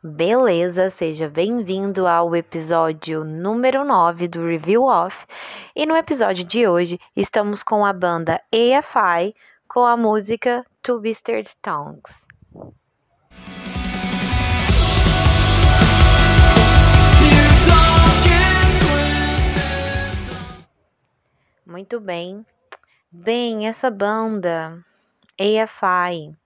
Beleza, seja bem-vindo ao episódio número 9 do Review Off. E no episódio de hoje estamos com a banda AFI com a música Twisted Tongues. Muito bem. Bem, essa banda AFI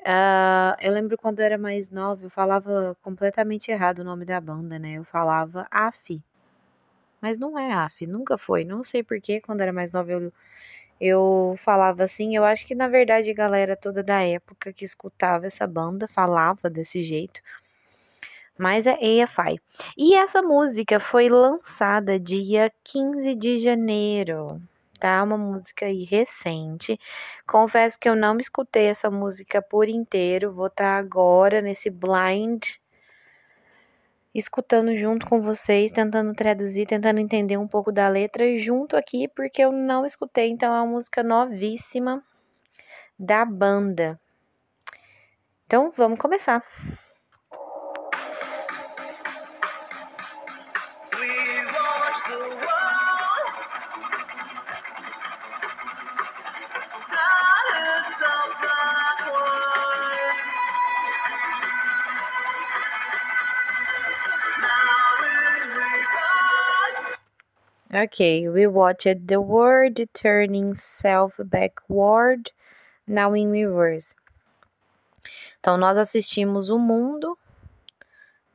Uh, eu lembro quando eu era mais nova, eu falava completamente errado o nome da banda, né? Eu falava AF. Mas não é AF, nunca foi. Não sei porquê, quando era mais nova eu, eu falava assim. Eu acho que na verdade a galera toda da época que escutava essa banda falava desse jeito. Mas é AFI. E essa música foi lançada dia 15 de janeiro tá? Uma música aí recente. Confesso que eu não escutei essa música por inteiro. Vou estar tá agora nesse blind escutando junto com vocês, tentando traduzir, tentando entender um pouco da letra junto aqui, porque eu não escutei, então é uma música novíssima da banda. Então, vamos começar. Okay, we watched the world turning self backward, now in reverse. Então, nós assistimos o mundo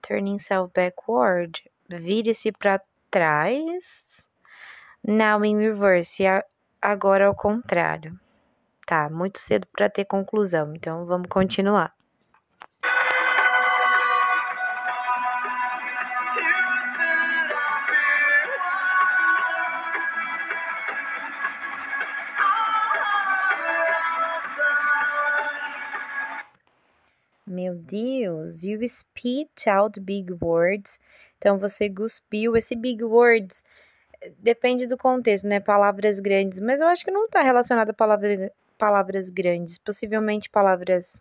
turning self backward, vire-se para trás, now in reverse, agora ao contrário. Tá, muito cedo para ter conclusão, então vamos continuar. Meu Deus, you spit out big words. Então você cuspiu esse big words. Depende do contexto, né? Palavras grandes, mas eu acho que não está relacionado a palavra, palavras grandes, possivelmente palavras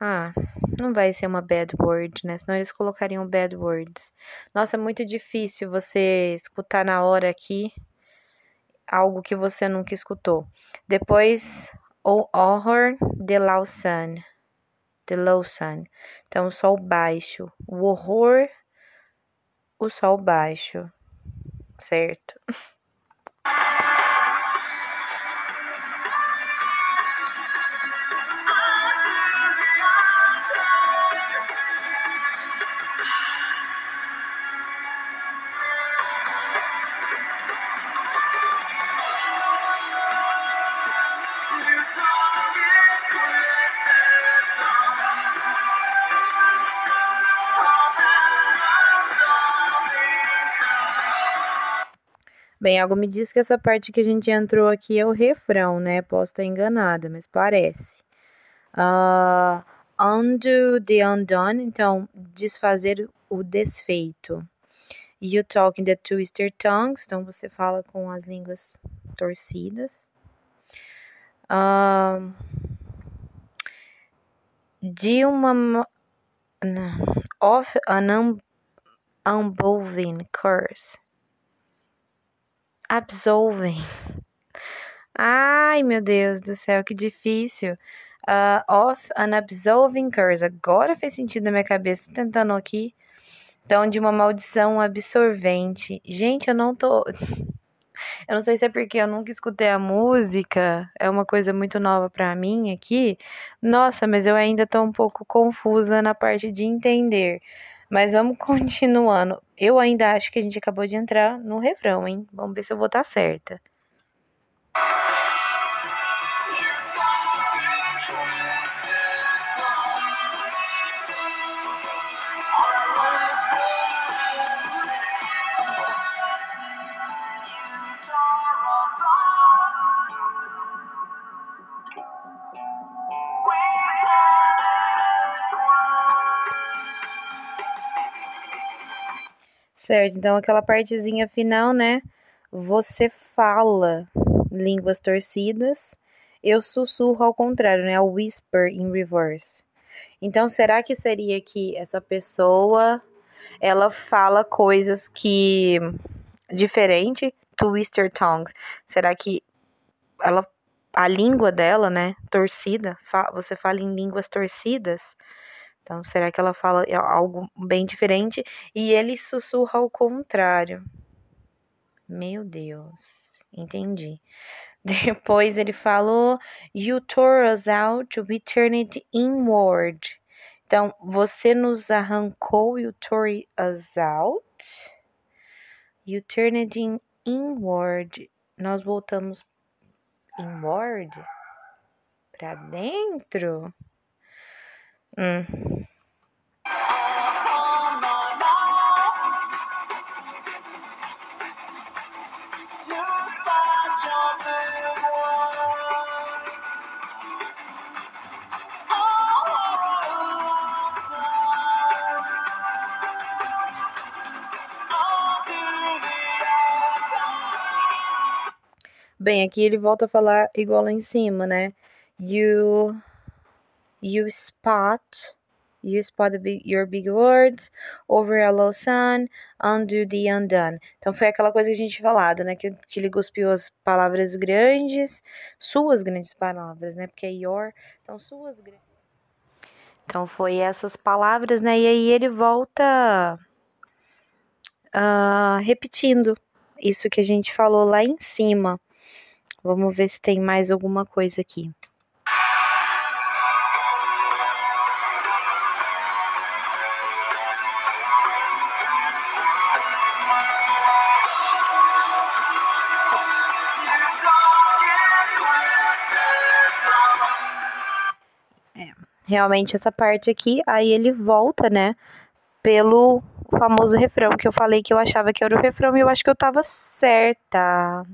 ah, não vai ser uma bad word, né? Senão eles colocariam bad words. Nossa, é muito difícil você escutar na hora aqui algo que você nunca escutou. Depois, o horror de Lausanne low sun. Então, o sol baixo. O horror, o sol baixo. Certo? Bem, algo me diz que essa parte que a gente entrou aqui é o refrão, né? Posso estar enganada, mas parece. Uh, undo the undone, então, desfazer o desfeito. You talk in the twister tongues, então você fala com as línguas torcidas. Uh, de uma. Of an unbelieving curse absolvem. Ai, meu Deus do céu, que difícil. Uh, of an absolving curse. Agora fez sentido na minha cabeça, tentando aqui. Então, de uma maldição absorvente. Gente, eu não tô. Eu não sei se é porque eu nunca escutei a música, é uma coisa muito nova para mim aqui. Nossa, mas eu ainda tô um pouco confusa na parte de entender. Mas vamos continuando. Eu ainda acho que a gente acabou de entrar no refrão, hein? Vamos ver se eu vou estar certa. Certo, então aquela partezinha final, né? Você fala línguas torcidas, eu sussurro ao contrário, né? O whisper in reverse. Então, será que seria que essa pessoa ela fala coisas que diferente twister tongues? Será que ela a língua dela, né, torcida, você fala em línguas torcidas? Então, será que ela fala algo bem diferente e ele sussurra ao contrário? Meu Deus, entendi. Depois ele falou: You tore us out, we turned inward. Então, você nos arrancou, you tore us out. You turned in inward. Nós voltamos inward para dentro. Bem, aqui ele volta a falar igual lá em cima, né? You you spot you spot big, your big words over a low sun, undo the undone. Então foi aquela coisa que a gente falado, né? Que, que ele cuspiu as palavras grandes, suas grandes palavras, né? Porque é your, então suas grandes. Então foi essas palavras, né? E aí ele volta uh, repetindo isso que a gente falou lá em cima. Vamos ver se tem mais alguma coisa aqui. Realmente essa parte aqui, aí ele volta, né, pelo famoso refrão que eu falei que eu achava que era o refrão e eu acho que eu tava certa.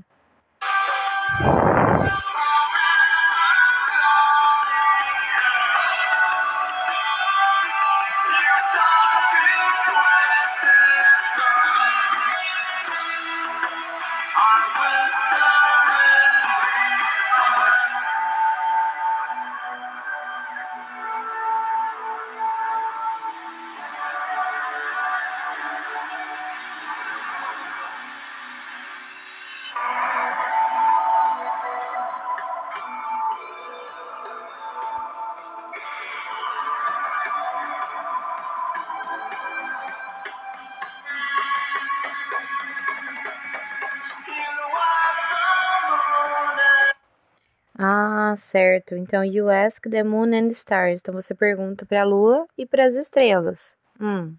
Certo. Então, you ask the moon and stars. Então, você pergunta para a lua e para as estrelas. Hum.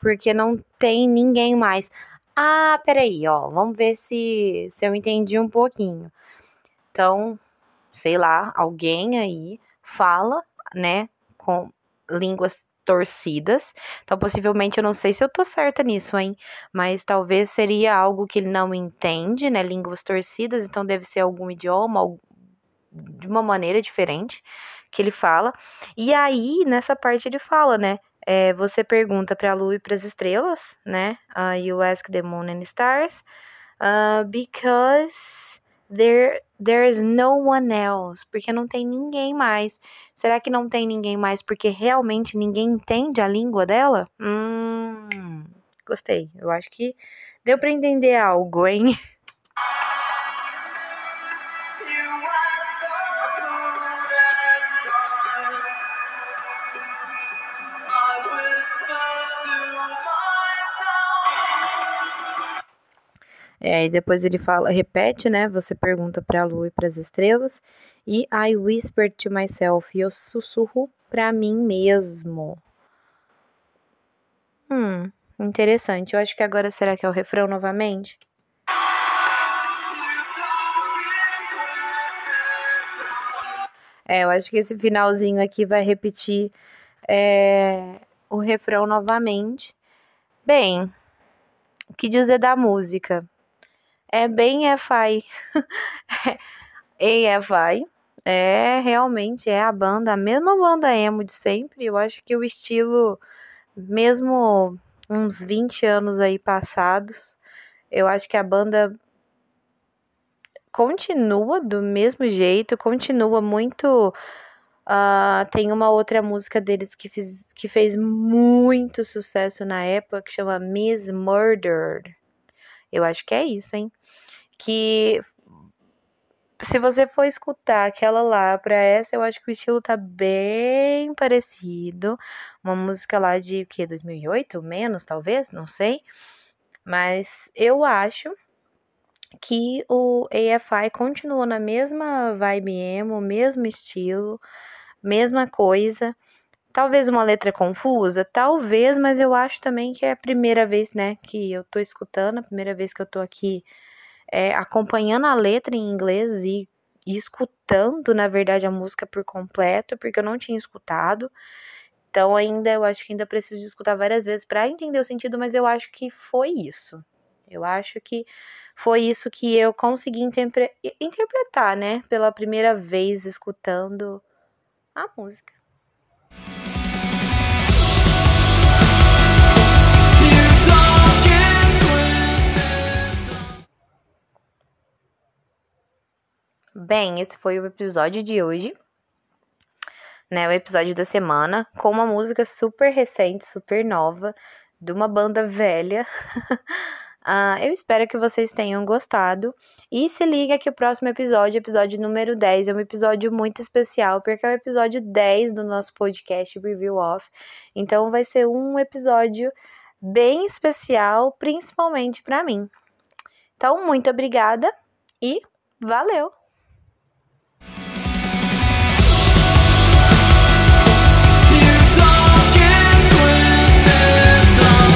Porque não tem ninguém mais. Ah, peraí, ó. Vamos ver se, se eu entendi um pouquinho. Então, sei lá, alguém aí fala, né, com línguas torcidas. Então, possivelmente, eu não sei se eu tô certa nisso, hein? Mas talvez seria algo que ele não entende, né? Línguas torcidas, então deve ser algum idioma, de uma maneira diferente que ele fala. E aí, nessa parte, ele fala, né? É, você pergunta para a lua e para as estrelas, né? Uh, you ask the moon and stars, uh, because there there's no one else, porque não tem ninguém mais. Será que não tem ninguém mais porque realmente ninguém entende a língua dela? Hum, gostei. Eu acho que deu para entender algo, hein? É, e depois ele fala, repete, né? Você pergunta para a lua e para as estrelas. E I whisper to myself, e eu sussurro para mim mesmo. Hum, interessante. Eu acho que agora será que é o refrão novamente? É, eu acho que esse finalzinho aqui vai repetir é, o refrão novamente. Bem, o que dizer da música? É bem EFI. EFI. É, realmente é a banda, a mesma banda emo de sempre. Eu acho que o estilo, mesmo uns 20 anos aí passados, eu acho que a banda continua do mesmo jeito, continua muito. Uh, tem uma outra música deles que, fiz, que fez muito sucesso na época que chama Miss Murdered. Eu acho que é isso, hein? Que se você for escutar aquela lá pra essa, eu acho que o estilo tá bem parecido. Uma música lá de o que? 2008? Menos, talvez? Não sei. Mas eu acho que o AFI continua na mesma vibe emo, mesmo estilo, mesma coisa. Talvez uma letra confusa, talvez, mas eu acho também que é a primeira vez, né, que eu tô escutando, a primeira vez que eu tô aqui é, acompanhando a letra em inglês e, e escutando, na verdade, a música por completo, porque eu não tinha escutado. Então, ainda eu acho que ainda preciso escutar várias vezes para entender o sentido, mas eu acho que foi isso. Eu acho que foi isso que eu consegui interpretar, né, pela primeira vez escutando a música. Bem, esse foi o episódio de hoje, né? O episódio da semana, com uma música super recente, super nova, de uma banda velha. uh, eu espero que vocês tenham gostado. E se liga que o próximo episódio, episódio número 10, é um episódio muito especial, porque é o episódio 10 do nosso podcast Review Off. Então vai ser um episódio bem especial, principalmente para mim. Então, muito obrigada e valeu!